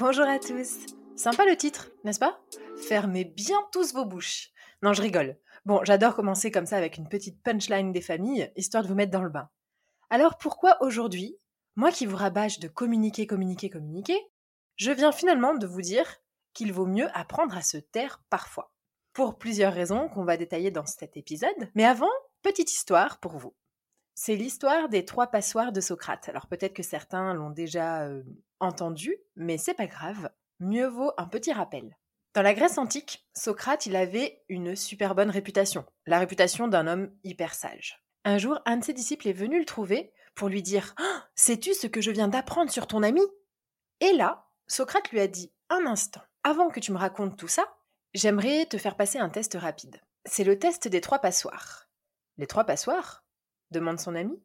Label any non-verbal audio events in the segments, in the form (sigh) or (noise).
Bonjour à tous. Sympa le titre, n'est-ce pas? Fermez bien tous vos bouches. Non, je rigole. Bon, j'adore commencer comme ça avec une petite punchline des familles, histoire de vous mettre dans le bain. Alors pourquoi aujourd'hui, moi qui vous rabâche de communiquer, communiquer, communiquer, je viens finalement de vous dire qu'il vaut mieux apprendre à se taire parfois? Pour plusieurs raisons qu'on va détailler dans cet épisode. Mais avant, petite histoire pour vous. C'est l'histoire des trois passoires de Socrate. Alors peut-être que certains l'ont déjà euh, entendu, mais c'est pas grave. Mieux vaut un petit rappel. Dans la Grèce antique, Socrate, il avait une super bonne réputation, la réputation d'un homme hyper sage. Un jour, un de ses disciples est venu le trouver pour lui dire «Ah, Sais-tu ce que je viens d'apprendre sur ton ami? Et là, Socrate lui a dit Un instant, avant que tu me racontes tout ça, j'aimerais te faire passer un test rapide. C'est le test des trois passoires. Les trois passoires demande son ami.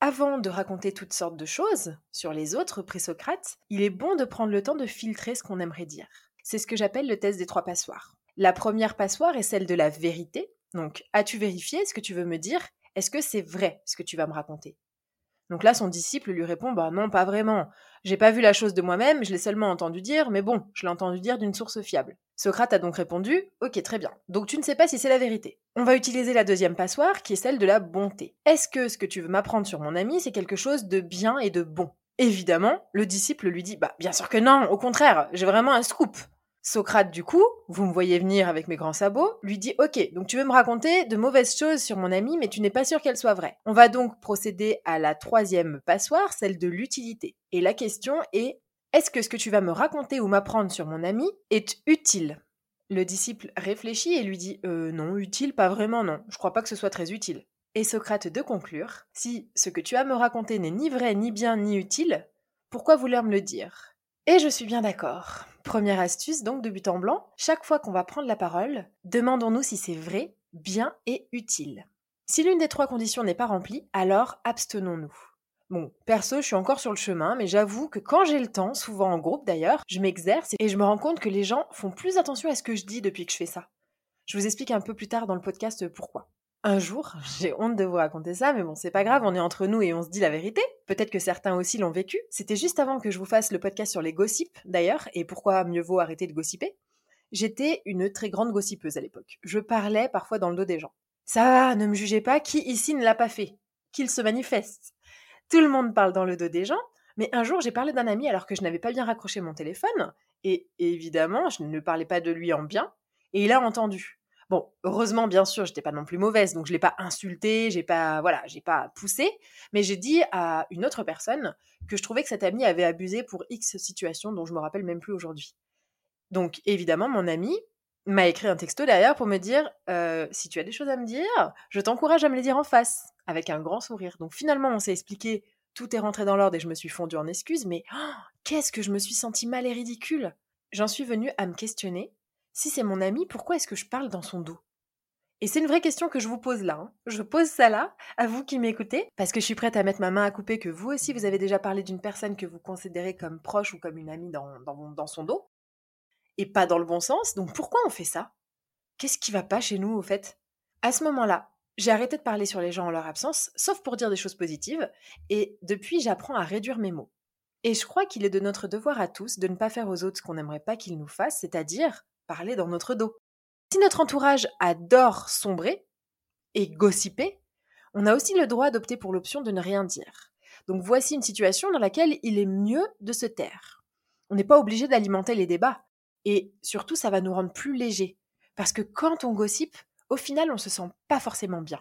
Avant de raconter toutes sortes de choses sur les autres, prit Socrate, il est bon de prendre le temps de filtrer ce qu'on aimerait dire. C'est ce que j'appelle le test des trois passoires. La première passoire est celle de la vérité. Donc, as-tu vérifié ce que tu veux me dire? Est-ce que c'est vrai ce que tu vas me raconter? Donc là, son disciple lui répond Bah non, pas vraiment. J'ai pas vu la chose de moi-même, je l'ai seulement entendu dire, mais bon, je l'ai entendu dire d'une source fiable. Socrate a donc répondu Ok, très bien. Donc tu ne sais pas si c'est la vérité. On va utiliser la deuxième passoire, qui est celle de la bonté. Est-ce que ce que tu veux m'apprendre sur mon ami, c'est quelque chose de bien et de bon? Évidemment, le disciple lui dit Bah bien sûr que non, au contraire, j'ai vraiment un scoop. Socrate, du coup, vous me voyez venir avec mes grands sabots, lui dit Ok, donc tu veux me raconter de mauvaises choses sur mon ami, mais tu n'es pas sûr qu'elles soient vraies. On va donc procéder à la troisième passoire, celle de l'utilité. Et la question est Est-ce que ce que tu vas me raconter ou m'apprendre sur mon ami est utile? Le disciple réfléchit et lui dit euh, Non, utile, pas vraiment, non. Je crois pas que ce soit très utile. Et Socrate de conclure Si ce que tu as me raconter n'est ni vrai, ni bien, ni utile, pourquoi vouloir me le dire? Et je suis bien d'accord. Première astuce donc de but en blanc, chaque fois qu'on va prendre la parole, demandons-nous si c'est vrai, bien et utile. Si l'une des trois conditions n'est pas remplie, alors abstenons-nous. Bon, perso, je suis encore sur le chemin, mais j'avoue que quand j'ai le temps, souvent en groupe d'ailleurs, je m'exerce et je me rends compte que les gens font plus attention à ce que je dis depuis que je fais ça. Je vous explique un peu plus tard dans le podcast pourquoi. Un jour, j'ai honte de vous raconter ça, mais bon, c'est pas grave, on est entre nous et on se dit la vérité. Peut-être que certains aussi l'ont vécu. C'était juste avant que je vous fasse le podcast sur les gossips, d'ailleurs, et pourquoi mieux vaut arrêter de gossiper. J'étais une très grande gossipeuse à l'époque. Je parlais parfois dans le dos des gens. Ça ne me jugez pas, qui ici ne l'a pas fait? Qu'il se manifeste. Tout le monde parle dans le dos des gens, mais un jour j'ai parlé d'un ami alors que je n'avais pas bien raccroché mon téléphone, et évidemment, je ne parlais pas de lui en bien, et il a entendu. Bon, heureusement, bien sûr, j'étais pas non plus mauvaise, donc je l'ai pas insulté, j'ai pas, voilà, j'ai pas poussé, mais j'ai dit à une autre personne que je trouvais que cette amie avait abusé pour X situation dont je me rappelle même plus aujourd'hui. Donc, évidemment, mon ami m'a écrit un texto derrière pour me dire euh, si tu as des choses à me dire, je t'encourage à me les dire en face, avec un grand sourire. Donc finalement, on s'est expliqué, tout est rentré dans l'ordre et je me suis fondue en excuses, mais oh, qu'est-ce que je me suis sentie mal et ridicule J'en suis venue à me questionner si c'est mon ami, pourquoi est-ce que je parle dans son dos? Et c'est une vraie question que je vous pose là. Hein. Je pose ça là, à vous qui m'écoutez, parce que je suis prête à mettre ma main à couper que vous aussi, vous avez déjà parlé d'une personne que vous considérez comme proche ou comme une amie dans, dans, son dos et pas dans le bon sens. Donc pourquoi on fait ça? Qu'est-ce qui va pas chez nous au fait? À ce moment-là, j'ai arrêté de parler sur les gens en leur absence, sauf pour dire des choses positives, et depuis j'apprends à réduire mes mots. Et je crois qu'il est de notre devoir à tous de ne pas faire aux autres ce qu'on n'aimerait pas qu'ils nous fassent, c'est-à-dire dans notre dos. Si notre entourage adore sombrer et gossiper, on a aussi le droit d'opter pour l'option de ne rien dire. Donc voici une situation dans laquelle il est mieux de se taire. On n'est pas obligé d'alimenter les débats. Et surtout, ça va nous rendre plus légers. Parce que quand on gossipe, au final, on se sent pas forcément bien.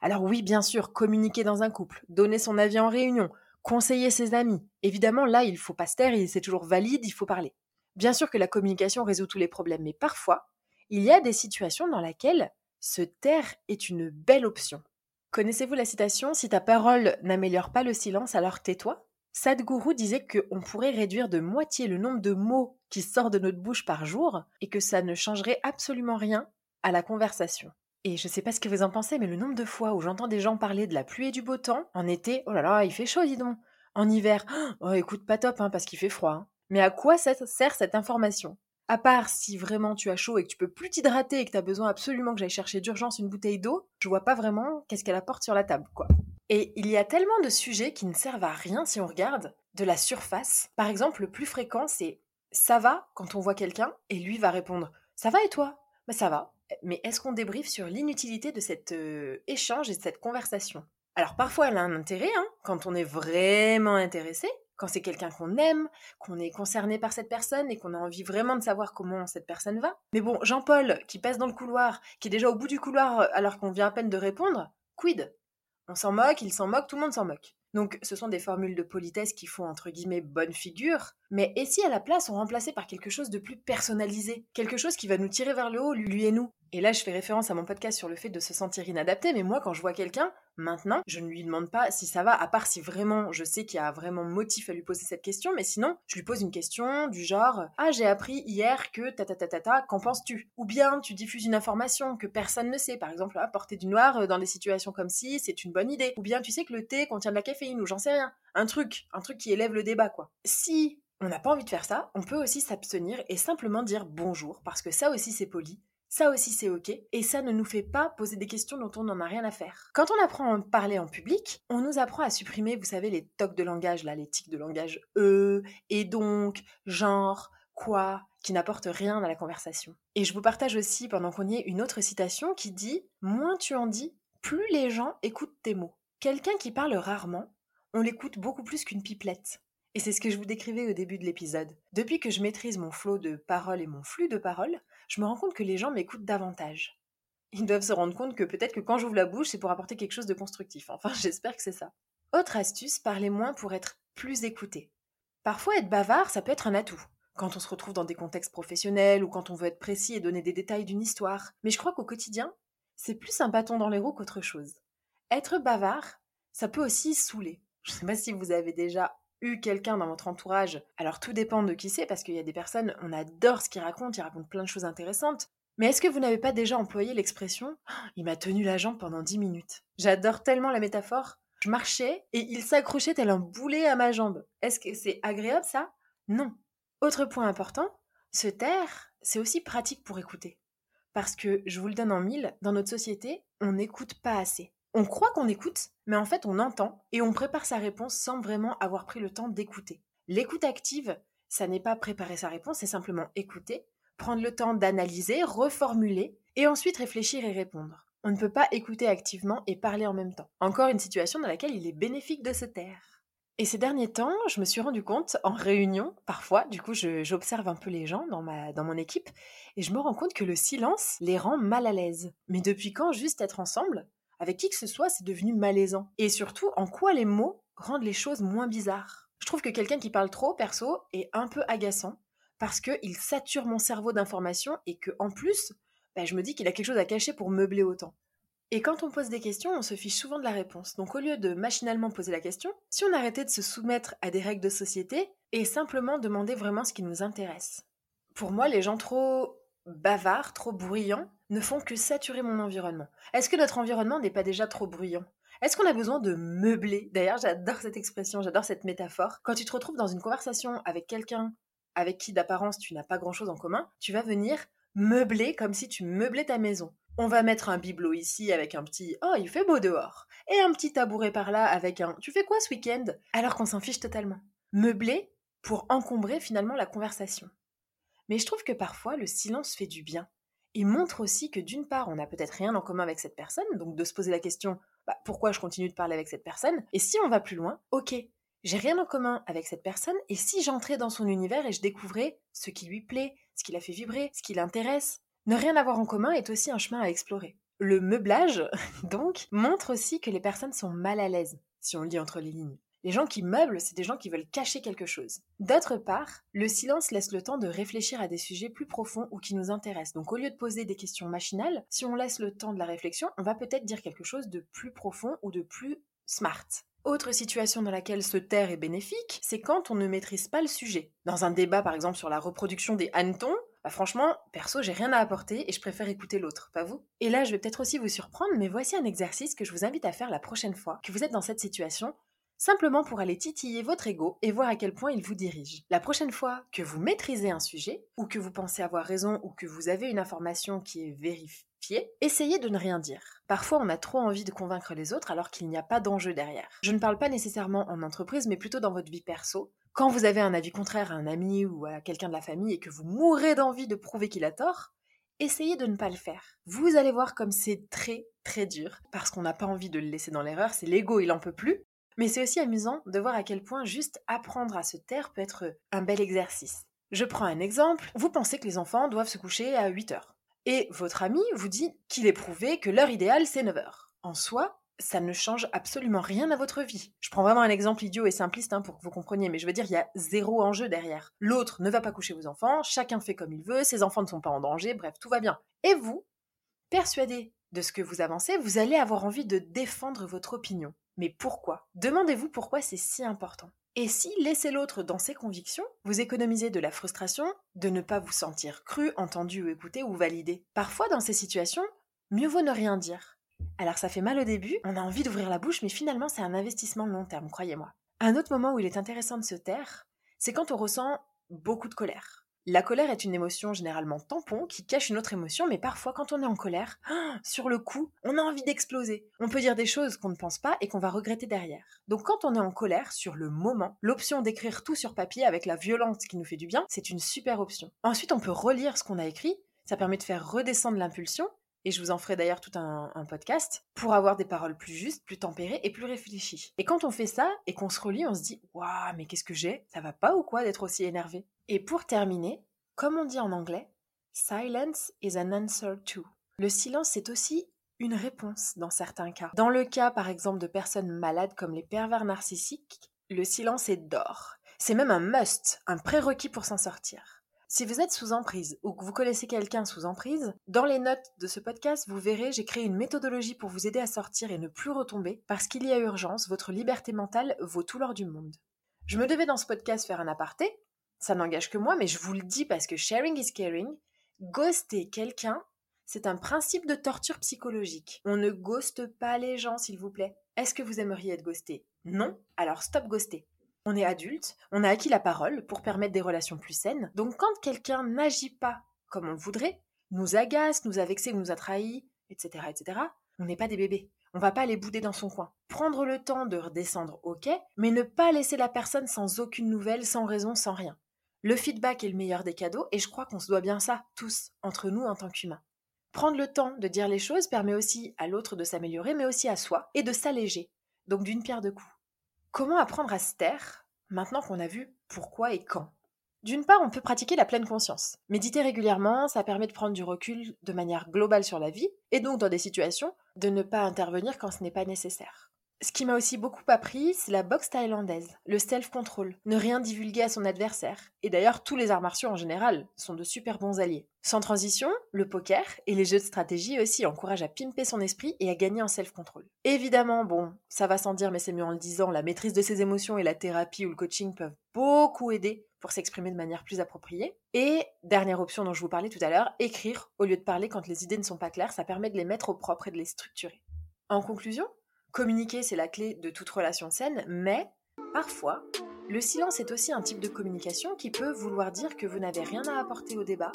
Alors oui, bien sûr, communiquer dans un couple, donner son avis en réunion, conseiller ses amis. Évidemment, là, il faut pas se taire, c'est toujours valide, il faut parler. Bien sûr que la communication résout tous les problèmes, mais parfois, il y a des situations dans lesquelles se taire est une belle option. Connaissez-vous la citation Si ta parole n'améliore pas le silence, alors tais-toi Sadhguru disait qu'on pourrait réduire de moitié le nombre de mots qui sortent de notre bouche par jour et que ça ne changerait absolument rien à la conversation. Et je sais pas ce que vous en pensez, mais le nombre de fois où j'entends des gens parler de la pluie et du beau temps, en été, oh là là, il fait chaud, dis donc. En hiver, oh écoute, pas top, hein, parce qu'il fait froid. Hein. Mais à quoi sert cette information? À part si vraiment tu as chaud et que tu peux plus t'hydrater et que tu as besoin absolument que j'aille chercher d'urgence une bouteille d'eau, je vois pas vraiment qu'est-ce qu'elle apporte sur la table, quoi. Et il y a tellement de sujets qui ne servent à rien si on regarde de la surface. Par exemple, le plus fréquent, c'est ça va quand on voit quelqu'un et lui va répondre ça va et toi? Bah, ça va. Mais est-ce qu'on débriefe sur l'inutilité de cet euh, échange et de cette conversation? Alors parfois elle a un intérêt hein, quand on est vraiment intéressé, quand c'est quelqu'un qu'on aime, qu'on est concerné par cette personne et qu'on a envie vraiment de savoir comment cette personne va. Mais bon, Jean-Paul qui passe dans le couloir, qui est déjà au bout du couloir euh, alors qu'on vient à peine de répondre, quid? On s'en moque, il s'en moque, tout le monde s'en moque. Donc ce sont des formules de politesse qui font entre guillemets bonne figure, mais et si à la place on remplaçait par quelque chose de plus personnalisé, quelque chose qui va nous tirer vers le haut, lui et nous? Et là, je fais référence à mon podcast sur le fait de se sentir inadapté, mais moi, quand je vois quelqu'un, maintenant, je ne lui demande pas si ça va, à part si vraiment je sais qu'il y a vraiment motif à lui poser cette question, mais sinon, je lui pose une question du genre Ah, j'ai appris hier que ta ta ta ta ta, qu'en penses-tu? Ou bien tu diffuses une information que personne ne sait, par exemple, ah, porter du noir euh, dans des situations comme si, c'est une bonne idée. Ou bien tu sais que le thé contient de la caféine, ou j'en sais rien. Un truc, un truc qui élève le débat, quoi. Si on n'a pas envie de faire ça, on peut aussi s'abstenir et simplement dire bonjour, parce que ça aussi c'est poli ça aussi c'est ok, et ça ne nous fait pas poser des questions dont on n'en a rien à faire. Quand on apprend à parler en public, on nous apprend à supprimer, vous savez, les tocs de langage, là, les tics de langage e, et donc, genre, quoi, qui n'apportent rien à la conversation. Et je vous partage aussi, pendant qu'on y est, une autre citation qui dit Moins tu en dis, plus les gens écoutent tes mots. Quelqu'un qui parle rarement, on l'écoute beaucoup plus qu'une pipelette. Et c'est ce que je vous décrivais au début de l'épisode. Depuis que je maîtrise mon flot de paroles et mon flux de paroles, je me rends compte que les gens m'écoutent davantage. Ils doivent se rendre compte que peut-être que quand j'ouvre la bouche, c'est pour apporter quelque chose de constructif. Enfin, (laughs) j'espère que c'est ça. Autre astuce, parler moins pour être plus écouté. Parfois, être bavard, ça peut être un atout. Quand on se retrouve dans des contextes professionnels ou quand on veut être précis et donner des détails d'une histoire. Mais je crois qu'au quotidien, c'est plus un bâton dans les roues qu'autre chose. Être bavard, ça peut aussi saouler. Je ne sais pas si vous avez déjà eu quelqu'un dans votre entourage, alors tout dépend de qui c'est, parce qu'il y a des personnes, on adore ce qu'ils racontent, ils racontent plein de choses intéressantes. Mais est-ce que vous n'avez pas déjà employé l'expression ah, Il m'a tenu la jambe pendant 10 minutes J'adore tellement la métaphore. Je marchais et il s'accrochait tel un boulet à ma jambe. Est-ce que c'est agréable ça? Non. Autre point important, se taire, c'est aussi pratique pour écouter. Parce que, je vous le donne en mille, dans notre société, on n'écoute pas assez. On croit qu'on écoute, mais en fait on entend et on prépare sa réponse sans vraiment avoir pris le temps d'écouter. L'écoute active, ça n'est pas préparer sa réponse, c'est simplement écouter, prendre le temps d'analyser, reformuler et ensuite réfléchir et répondre. On ne peut pas écouter activement et parler en même temps. Encore une situation dans laquelle il est bénéfique de se taire. Et ces derniers temps, je me suis rendu compte, en réunion, parfois, du coup, j'observe un peu les gens dans, ma, dans mon équipe, et je me rends compte que le silence les rend mal à l'aise. Mais depuis quand juste être ensemble, avec qui que ce soit, c'est devenu malaisant Et surtout, en quoi les mots rendent les choses moins bizarres Je trouve que quelqu'un qui parle trop, perso, est un peu agaçant, parce qu'il sature mon cerveau d'informations, et que en plus, bah, je me dis qu'il a quelque chose à cacher pour meubler autant. Et quand on pose des questions, on se fiche souvent de la réponse. Donc au lieu de machinalement poser la question, si on arrêtait de se soumettre à des règles de société et simplement demander vraiment ce qui nous intéresse. Pour moi, les gens trop bavards, trop bruyants, ne font que saturer mon environnement. Est-ce que notre environnement n'est pas déjà trop bruyant? Est-ce qu'on a besoin de meubler? D'ailleurs, j'adore cette expression, j'adore cette métaphore. Quand tu te retrouves dans une conversation avec quelqu'un avec qui d'apparence tu n'as pas grand-chose en commun, tu vas venir meubler comme si tu meublais ta maison. On va mettre un bibelot ici avec un petit Oh, il fait beau dehors. Et un petit tabouret par là avec un Tu fais quoi ce week-end? Alors qu'on s'en fiche totalement. Meubler pour encombrer finalement la conversation. Mais je trouve que parfois le silence fait du bien. Il montre aussi que d'une part, on n'a peut-être rien en commun avec cette personne, donc de se poser la question bah, pourquoi je continue de parler avec cette personne? Et si on va plus loin, ok, j'ai rien en commun avec cette personne, et si j'entrais dans son univers et je découvrais ce qui lui plaît, ce qui la fait vibrer, ce qui l'intéresse, ne rien avoir en commun est aussi un chemin à explorer. Le meublage, (laughs) donc, montre aussi que les personnes sont mal à l'aise, si on lit entre les lignes. Les gens qui meublent, c'est des gens qui veulent cacher quelque chose. D'autre part, le silence laisse le temps de réfléchir à des sujets plus profonds ou qui nous intéressent. Donc au lieu de poser des questions machinales, si on laisse le temps de la réflexion, on va peut-être dire quelque chose de plus profond ou de plus smart. Autre situation dans laquelle se taire est bénéfique, c'est quand on ne maîtrise pas le sujet. Dans un débat par exemple sur la reproduction des hannetons, bah franchement, perso, j'ai rien à apporter et je préfère écouter l'autre, pas vous? Et là, je vais peut-être aussi vous surprendre, mais voici un exercice que je vous invite à faire la prochaine fois que vous êtes dans cette situation, simplement pour aller titiller votre ego et voir à quel point il vous dirige. La prochaine fois que vous maîtrisez un sujet, ou que vous pensez avoir raison, ou que vous avez une information qui est vérifiée, essayez de ne rien dire. Parfois, on a trop envie de convaincre les autres alors qu'il n'y a pas d'enjeu derrière. Je ne parle pas nécessairement en entreprise, mais plutôt dans votre vie perso. Quand vous avez un avis contraire à un ami ou à quelqu'un de la famille et que vous mourrez d'envie de prouver qu'il a tort, essayez de ne pas le faire. Vous allez voir comme c'est très très dur, parce qu'on n'a pas envie de le laisser dans l'erreur, c'est l'ego, il en peut plus. Mais c'est aussi amusant de voir à quel point juste apprendre à se taire peut être un bel exercice. Je prends un exemple, vous pensez que les enfants doivent se coucher à 8 heures. Et votre ami vous dit qu'il est prouvé que l'heure idéale c'est 9 heures. En soi, ça ne change absolument rien à votre vie. Je prends vraiment un exemple idiot et simpliste hein, pour que vous compreniez, mais je veux dire, il y a zéro enjeu derrière. L'autre ne va pas coucher vos enfants, chacun fait comme il veut, ses enfants ne sont pas en danger, bref, tout va bien. Et vous, persuadé de ce que vous avancez, vous allez avoir envie de défendre votre opinion. Mais pourquoi? Demandez-vous pourquoi c'est si important. Et si laissez l'autre dans ses convictions, vous économisez de la frustration de ne pas vous sentir cru, entendu ou écouté ou validé. Parfois, dans ces situations, mieux vaut ne rien dire. Alors ça fait mal au début, on a envie d'ouvrir la bouche, mais finalement c'est un investissement long terme, croyez-moi. Un autre moment où il est intéressant de se taire, c'est quand on ressent beaucoup de colère. La colère est une émotion généralement tampon qui cache une autre émotion, mais parfois quand on est en colère, (gasps) sur le coup, on a envie d'exploser. On peut dire des choses qu'on ne pense pas et qu'on va regretter derrière. Donc quand on est en colère, sur le moment, l'option d'écrire tout sur papier avec la violence qui nous fait du bien, c'est une super option. Ensuite, on peut relire ce qu'on a écrit, ça permet de faire redescendre l'impulsion et je vous en ferai d'ailleurs tout un, podcast, pour avoir des paroles plus justes, plus tempérées et plus réfléchies. Et quand on fait ça et qu'on se relit, on se dit Waouh, mais qu'est-ce que j'ai? Ça va pas ou quoi d'être aussi énervé? Et pour terminer, comme on dit en anglais, silence is an answer too. Le silence, c'est aussi une réponse dans certains cas. Dans le cas, par exemple, de personnes malades comme les pervers narcissiques, le silence est d'or. C'est même un must, un prérequis pour s'en sortir. Si vous êtes sous emprise ou que vous connaissez quelqu'un sous emprise, dans les notes de ce podcast, vous verrez, j'ai créé une méthodologie pour vous aider à sortir et ne plus retomber parce qu'il y a urgence, votre liberté mentale vaut tout l'or du monde. Je me devais dans ce podcast faire un aparté, ça n'engage que moi, mais je vous le dis parce que sharing is caring, ghoster quelqu'un, c'est un principe de torture psychologique. On ne ghoste pas les gens, s'il vous plaît. Est-ce que vous aimeriez être ghosté? Non? Alors stop ghoster. On est adulte, on a acquis la parole pour permettre des relations plus saines. Donc quand quelqu'un n'agit pas comme on voudrait, nous agace, nous a vexé, nous a trahis, etc., etc., on n'est pas des bébés. On va pas aller bouder dans son coin. Prendre le temps de redescendre, ok, mais ne pas laisser la personne sans aucune nouvelle, sans raison, sans rien. Le feedback est le meilleur des cadeaux et je crois qu'on se doit bien ça, tous, entre nous en tant qu'humains. Prendre le temps de dire les choses permet aussi à l'autre de s'améliorer, mais aussi à soi, et de s'alléger. Donc d'une pierre deux coups. Comment apprendre à se taire maintenant qu'on a vu pourquoi et quand? D'une part, on peut pratiquer la pleine conscience. Méditer régulièrement, ça permet de prendre du recul de manière globale sur la vie, et donc dans des situations, de ne pas intervenir quand ce n'est pas nécessaire. Ce qui m'a aussi beaucoup appris, c'est la boxe thaïlandaise, le self-control, ne rien divulguer à son adversaire. Et d'ailleurs, tous les arts martiaux en général sont de super bons alliés. Sans transition, le poker et les jeux de stratégie aussi encouragent à pimper son esprit et à gagner en self-control. Évidemment, bon, ça va sans dire, mais c'est mieux en le disant, la maîtrise de ses émotions et la thérapie ou le coaching peuvent beaucoup aider pour s'exprimer de manière plus appropriée. Et dernière option dont je vous parlais tout à l'heure, écrire au lieu de parler quand les idées ne sont pas claires, ça permet de les mettre au propre et de les structurer. En conclusion, Communiquer, c'est la clé de toute relation saine, mais parfois, le silence est aussi un type de communication qui peut vouloir dire que vous n'avez rien à apporter au débat,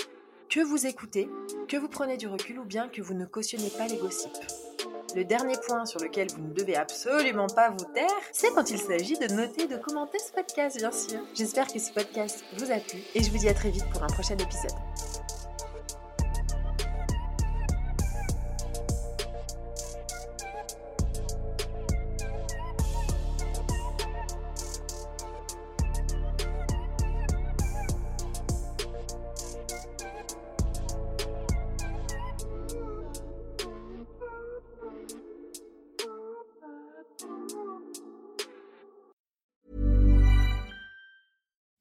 que vous écoutez, que vous prenez du recul ou bien que vous ne cautionnez pas les gossips. Le dernier point sur lequel vous ne devez absolument pas vous taire, c'est quand il s'agit de noter et de commenter ce podcast, bien sûr. J'espère que ce podcast vous a plu et je vous dis à très vite pour un prochain épisode.